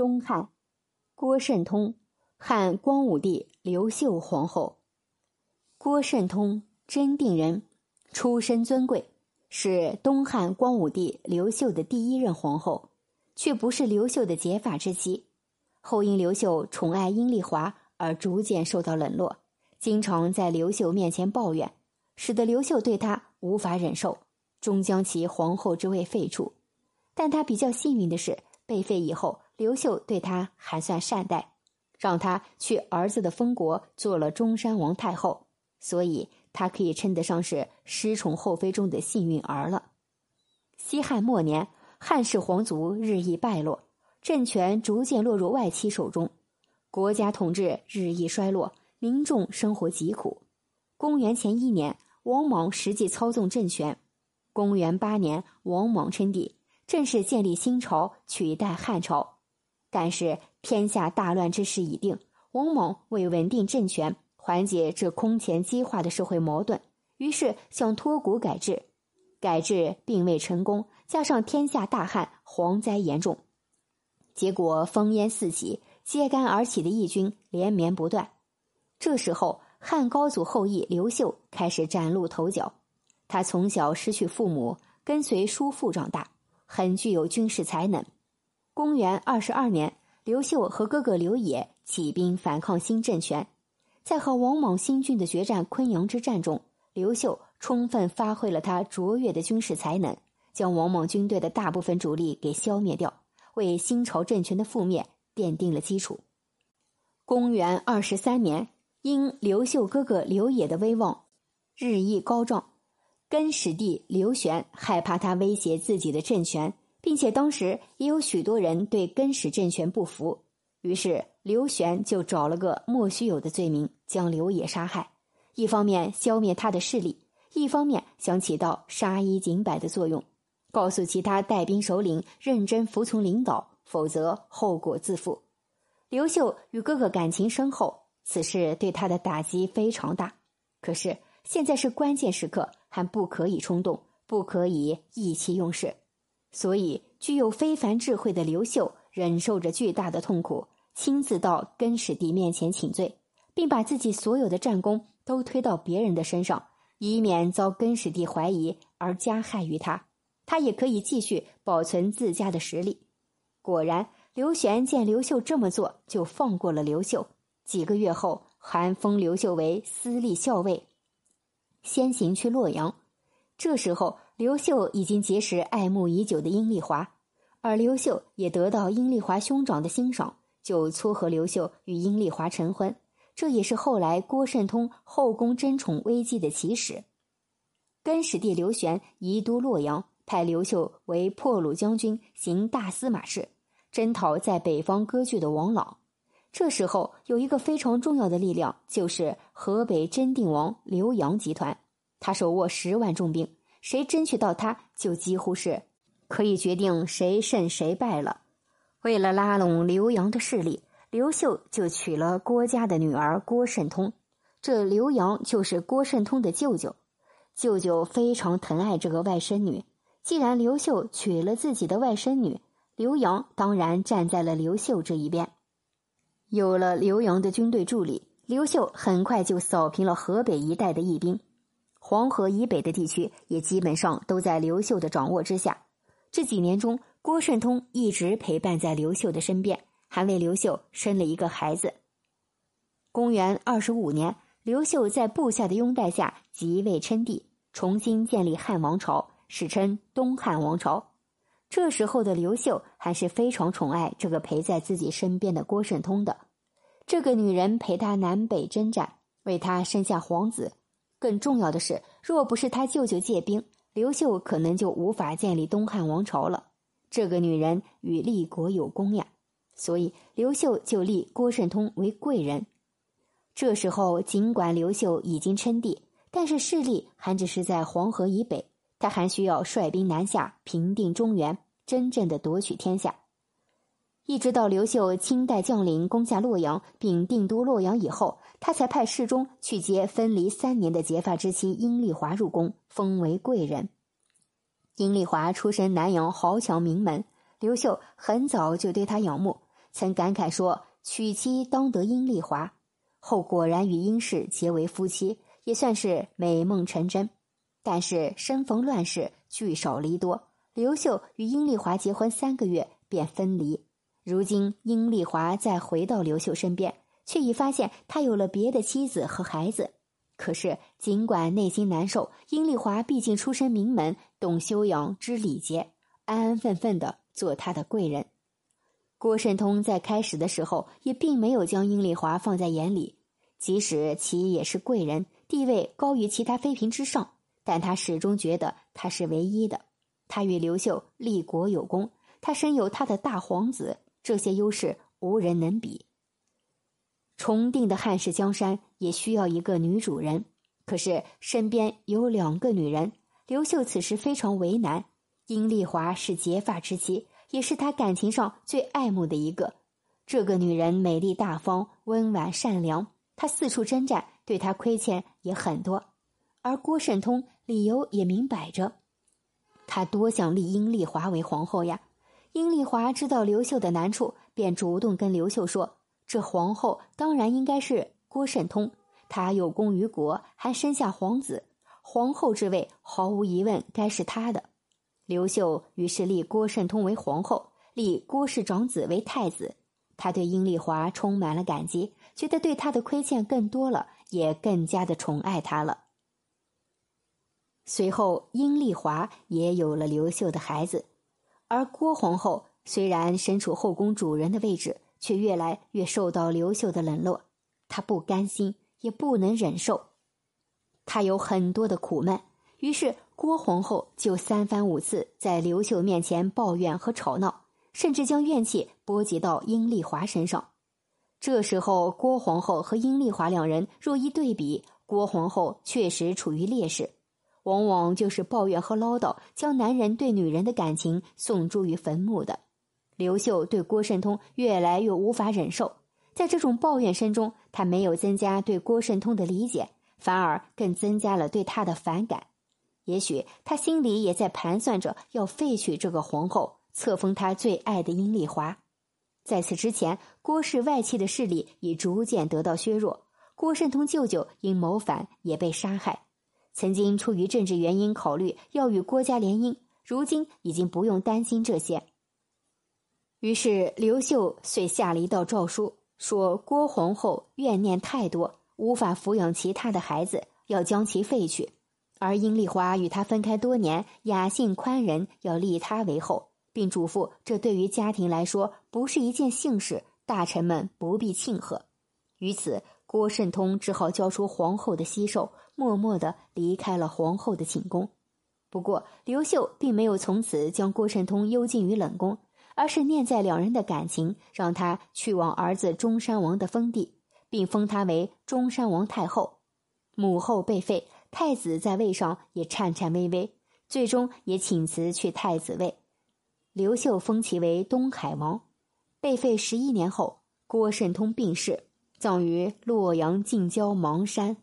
东汉，郭圣通，汉光武帝刘秀皇后。郭圣通，真定人，出身尊贵，是东汉光武帝刘秀的第一任皇后，却不是刘秀的结发之妻。后因刘秀宠爱阴丽华而逐渐受到冷落，经常在刘秀面前抱怨，使得刘秀对他无法忍受，终将其皇后之位废除。但他比较幸运的是，被废以后，刘秀对他还算善待，让他去儿子的封国做了中山王太后，所以他可以称得上是失宠后妃中的幸运儿了。西汉末年，汉室皇族日益败落。政权逐渐落入外戚手中，国家统治日益衰落，民众生活疾苦。公元前一年，王莽实际操纵政权；公元八年，王莽称帝，正式建立新朝，取代汉朝。但是天下大乱之势已定，王莽为稳定政权，缓解这空前激化的社会矛盾，于是想脱骨改制。改制并未成功，加上天下大旱，蝗灾严重。结果烽烟四起，揭竿而起的义军连绵不断。这时候，汉高祖后裔刘秀开始崭露头角。他从小失去父母，跟随叔父长大，很具有军事才能。公元二十二年，刘秀和哥哥刘野起兵反抗新政权，在和王莽新军的决战昆阳之战中，刘秀充分发挥了他卓越的军事才能，将王莽军队的大部分主力给消灭掉。为新朝政权的覆灭奠定了基础。公元二十三年，因刘秀哥哥刘野的威望日益高涨，根始帝刘玄害怕他威胁自己的政权，并且当时也有许多人对根始政权不服，于是刘玄就找了个莫须有的罪名，将刘也杀害。一方面消灭他的势力，一方面想起到杀一儆百的作用。告诉其他带兵首领认真服从领导，否则后果自负。刘秀与哥哥感情深厚，此事对他的打击非常大。可是现在是关键时刻，还不可以冲动，不可以意气用事。所以，具有非凡智慧的刘秀忍受着巨大的痛苦，亲自到根始帝面前请罪，并把自己所有的战功都推到别人的身上，以免遭根始帝怀疑而加害于他。他也可以继续保存自家的实力。果然，刘玄见刘秀这么做，就放过了刘秀。几个月后，还封刘秀为司隶校尉，先行去洛阳。这时候，刘秀已经结识爱慕已久的阴丽华，而刘秀也得到阴丽华兄长的欣赏，就撮合刘秀与阴丽华成婚。这也是后来郭圣通后宫争宠危机的起始。根始帝刘玄移都洛阳。派刘秀为破虏将军，行大司马事，征讨在北方割据的王朗。这时候有一个非常重要的力量，就是河北真定王刘阳集团。他手握十万重兵，谁争取到他，就几乎是可以决定谁胜谁败了。为了拉拢刘洋的势力，刘秀就娶了郭家的女儿郭圣通。这刘洋就是郭圣通的舅舅，舅舅非常疼爱这个外甥女。既然刘秀娶了自己的外甥女，刘洋当然站在了刘秀这一边。有了刘洋的军队助力，刘秀很快就扫平了河北一带的义兵，黄河以北的地区也基本上都在刘秀的掌握之下。这几年中，郭圣通一直陪伴在刘秀的身边，还为刘秀生了一个孩子。公元二十五年，刘秀在部下的拥戴下即位称帝，重新建立汉王朝。史称东汉王朝。这时候的刘秀还是非常宠爱这个陪在自己身边的郭圣通的。这个女人陪他南北征战，为他生下皇子。更重要的是，若不是他舅舅借兵，刘秀可能就无法建立东汉王朝了。这个女人与立国有功呀，所以刘秀就立郭圣通为贵人。这时候，尽管刘秀已经称帝，但是势力还只是在黄河以北。他还需要率兵南下，平定中原，真正的夺取天下。一直到刘秀亲带将领攻下洛阳，并定都洛阳以后，他才派侍中去接分离三年的结发之妻阴丽华入宫，封为贵人。阴丽华出身南阳豪强名门，刘秀很早就对他仰慕，曾感慨说：“娶妻当得阴丽华。”后果然与殷氏结为夫妻，也算是美梦成真。但是生逢乱世，聚少离多，刘秀与殷丽华结婚三个月便分离。如今殷丽华再回到刘秀身边，却已发现他有了别的妻子和孩子。可是尽管内心难受，殷丽华毕竟出身名门，懂修养，知礼节，安安分分的做他的贵人。郭慎通在开始的时候也并没有将殷丽华放在眼里，即使其也是贵人，地位高于其他妃嫔之上，但他始终觉得他是唯一的。他与刘秀立国有功，他身有他的大皇子，这些优势无人能比。重定的汉室江山也需要一个女主人，可是身边有两个女人，刘秀此时非常为难。殷丽华是结发之妻。也是他感情上最爱慕的一个。这个女人美丽大方、温婉善良，他四处征战，对她亏欠也很多。而郭圣通理由也明摆着，他多想立殷丽华为皇后呀。殷丽华知道刘秀的难处，便主动跟刘秀说：“这皇后当然应该是郭慎通，他有功于国，还生下皇子，皇后之位毫无疑问该是他的。”刘秀于是立郭慎通为皇后，立郭氏长子为太子。他对殷丽华充满了感激，觉得对他的亏欠更多了，也更加的宠爱他了。随后，殷丽华也有了刘秀的孩子，而郭皇后虽然身处后宫主人的位置，却越来越受到刘秀的冷落。她不甘心，也不能忍受，她有很多的苦闷。于是，郭皇后就三番五次在刘秀面前抱怨和吵闹，甚至将怨气波及到殷丽华身上。这时候，郭皇后和殷丽华两人若一对比，郭皇后确实处于劣势，往往就是抱怨和唠叨，将男人对女人的感情送诸于坟墓的。刘秀对郭慎通越来越无法忍受，在这种抱怨声中，他没有增加对郭慎通的理解，反而更增加了对他的反感。也许他心里也在盘算着要废去这个皇后，册封他最爱的殷丽华。在此之前，郭氏外戚的势力已逐渐得到削弱。郭慎通舅舅因谋反也被杀害。曾经出于政治原因考虑要与郭家联姻，如今已经不用担心这些。于是刘秀遂下了一道诏书，说郭皇后怨念太多，无法抚养其他的孩子，要将其废去。而殷丽华与他分开多年，雅性宽仁，要立他为后，并嘱咐这对于家庭来说不是一件幸事，大臣们不必庆贺。于此，郭慎通只好交出皇后的西寿，默默的离开了皇后的寝宫。不过，刘秀并没有从此将郭慎通幽禁于冷宫，而是念在两人的感情，让他去往儿子中山王的封地，并封他为中山王太后。母后被废。太子在位上也颤颤巍巍，最终也请辞去太子位。刘秀封其为东海王。被废十一年后，郭慎通病逝，葬于洛阳近郊邙山。